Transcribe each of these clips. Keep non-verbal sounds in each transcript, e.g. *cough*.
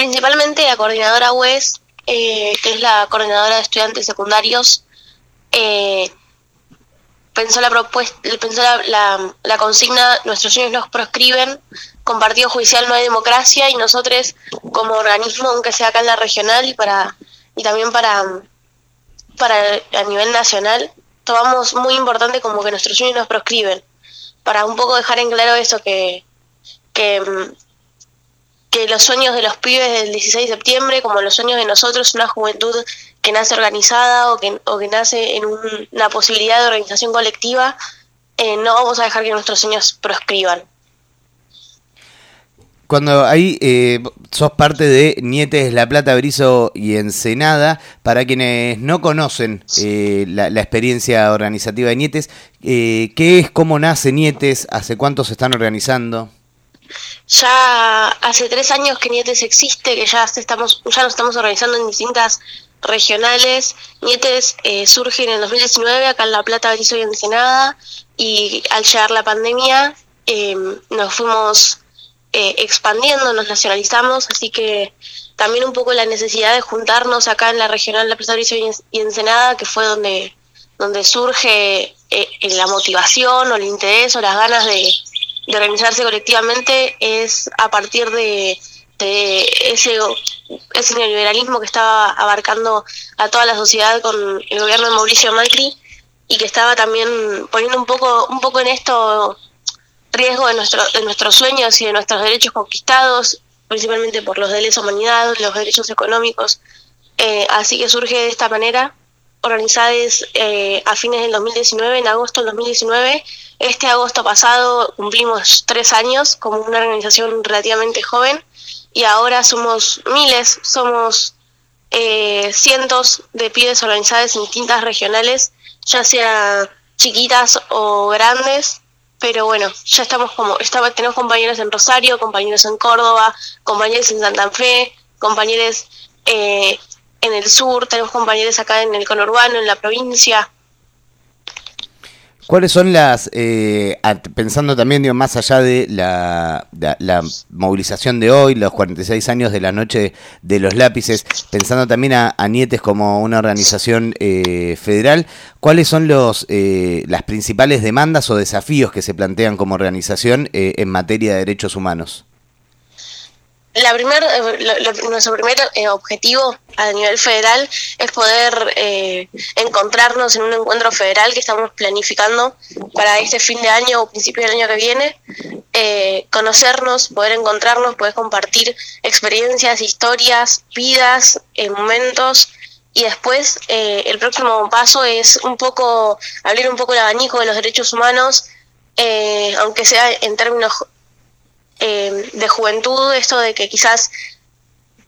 principalmente la coordinadora UES, eh, que es la coordinadora de estudiantes secundarios, eh, pensó la propuesta, pensó la, la, consigna nuestros sueños nos proscriben, con partido judicial no hay democracia y nosotros como organismo, aunque sea acá en la regional y para y también para para a nivel nacional, tomamos muy importante como que nuestros sueños nos proscriben, para un poco dejar en claro eso que que que los sueños de los pibes del 16 de septiembre, como los sueños de nosotros, una juventud que nace organizada o que, nace en una posibilidad de organización colectiva, eh, no vamos a dejar que nuestros sueños proscriban. Cuando ahí eh, sos parte de Nietes, La Plata, Brizo y Ensenada, para quienes no conocen eh, la, experiencia organizativa de Nietes, ¿qué es, cómo nace Nietes, hace cuánto se están organizando? Ya hace tres años que Nietes existe, que ya estamos, ya nos estamos organizando en distintas regionales. Nietes eh, surge en el 2019 acá en La Plata, Berizo y Ensenada, y al llegar la pandemia eh, nos fuimos eh, expandiendo, nos nacionalizamos, así que también un poco la necesidad de juntarnos acá en la regional La Plata, Berizo y Ensenada, que fue donde, donde surge la motivación o el interés o las ganas de de organizarse colectivamente es a partir de, ese, neoliberalismo que estaba abarcando a toda la sociedad con el gobierno de Mauricio Macri y que estaba también poniendo un poco, un poco en esto riesgo de, nuestro, de nuestros sueños y de nuestros derechos conquistados, principalmente por los de lesa humanidad, los derechos económicos. Eh, así que surge de esta manera organizadas eh, a fines del 2019, en agosto del 2019. Este agosto pasado cumplimos tres años como una organización relativamente joven y ahora somos miles, somos eh, cientos de pibes organizadas en distintas regionales, ya sea chiquitas o grandes, pero bueno, ya estamos como, estaba, tenemos compañeros en Rosario, compañeros en Córdoba, compañeros en Santa Fe, compañeros eh, en el sur, tenemos compañeros acá en el conurbano, en la provincia. ¿Cuáles son las, eh, pensando también digo, más allá de la, movilización de hoy, los 46 años de la noche de los lápices, pensando también a, Nietes como una organización eh, federal, ¿cuáles son los, eh, las principales demandas o desafíos que se plantean como organización en materia de derechos humanos? La primer, eh, nuestro primer eh, objetivo a nivel federal es poder eh, encontrarnos en un encuentro federal que estamos planificando para este fin de año o principio del año que viene, conocernos, poder encontrarnos, poder compartir experiencias, historias, vidas, momentos. Y después el próximo paso es un poco abrir un poco el abanico de los derechos humanos, aunque sea en términos eh, de juventud, esto de que quizás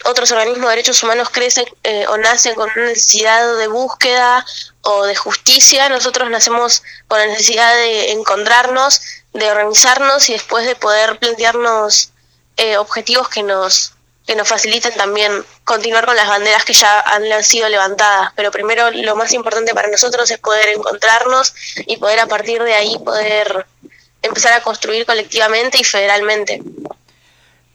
otros organismos de derechos humanos crecen eh, o nacen con una necesidad de búsqueda o de justicia, nosotros nacemos con la necesidad de encontrarnos, de organizarnos y después de poder plantearnos eh, objetivos que nos que nos faciliten también continuar con las banderas que ya han, han sido levantadas. Pero primero lo más importante para nosotros es poder encontrarnos y poder a partir de ahí poder empezar a construir colectivamente y federalmente.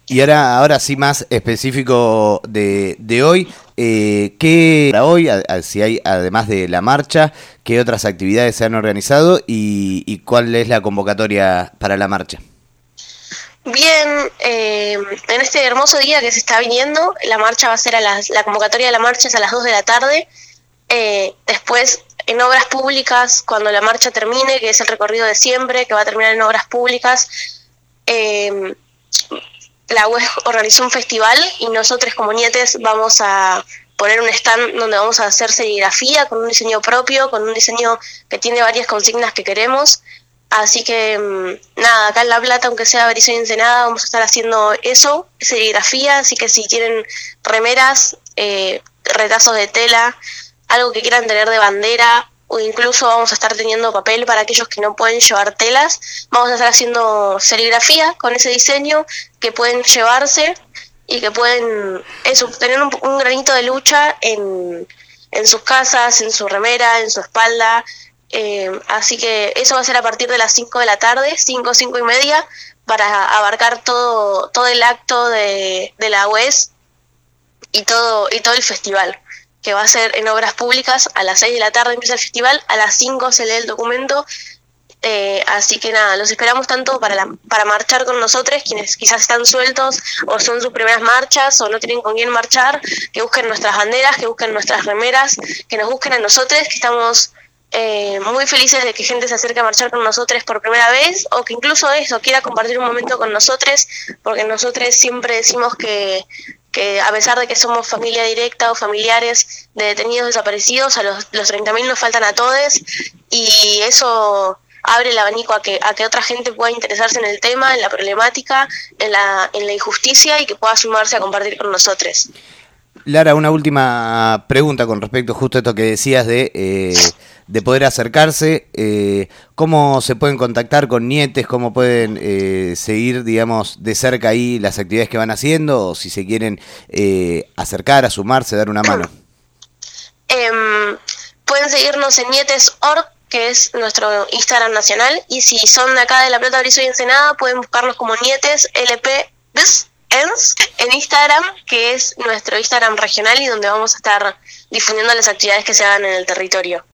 Y ahora, ahora sí más específico de, de hoy, eh, ¿qué para hoy, si hay además de la marcha, qué otras actividades se han organizado y, cuál es la convocatoria para la marcha? Bien, eh, en este hermoso día que se está viniendo, la marcha va a ser a las, la convocatoria de la marcha es a las 2 de la tarde. Eh, después en obras públicas, cuando la marcha termine, que es el recorrido de siempre, que va a terminar en obras públicas, eh, la UES organizó un festival y nosotros como nietes vamos a poner un stand donde vamos a hacer serigrafía con un diseño propio, con un diseño que tiene varias consignas que queremos. Así que mm, nada, acá en La Plata, aunque sea Berizo y Ensenada, vamos a estar haciendo eso, serigrafía, así que si tienen remeras, eh, retazos de tela, algo que quieran tener de bandera o incluso vamos a estar teniendo papel para aquellos que no pueden llevar telas. Vamos a estar haciendo serigrafía con ese diseño que pueden llevarse y que pueden eso, tener un, granito de lucha en, en, sus casas, en su remera, en su espalda. Eh, así que eso va a ser a partir de las 5 de la tarde, 5, 5 y media, para abarcar todo, todo el acto de, de la UES y todo, y todo el festival, que va a ser en obras públicas, a las 6 de la tarde empieza el festival, a las 5 se lee el documento, eh, así que nada, los esperamos tanto para, la, para marchar con nosotros, quienes quizás están sueltos o son sus primeras marchas o no tienen con quién marchar, que busquen nuestras banderas, que busquen nuestras remeras, que nos busquen a nosotros, que estamos eh, muy felices de que gente se acerque a marchar con nosotros por primera vez o que incluso eso quiera compartir un momento con nosotros, porque nosotros siempre decimos que, que a pesar de que somos familia directa o familiares de detenidos desaparecidos, a los, los 30.000 nos faltan a todos y eso abre el abanico a que, a que otra gente pueda interesarse en el tema, en la problemática, en la, en la injusticia y que pueda sumarse a compartir con nosotros. Lara, una última pregunta con respecto justo a esto que decías de, eh, de poder acercarse. Eh, ¿Cómo se pueden contactar con Nietes? ¿Cómo pueden eh, seguir, digamos, de cerca ahí las actividades que van haciendo? O si se quieren eh, acercar, a sumarse, dar una mano. *clears throat* Em, pueden seguirnos en nietes.org que es nuestro Instagram nacional, y si son de acá de La Plata, Berizo y Ensenada, pueden buscarnos como Nietes LP en Instagram, que es nuestro Instagram regional y donde vamos a estar difundiendo las actividades que se hagan en el territorio.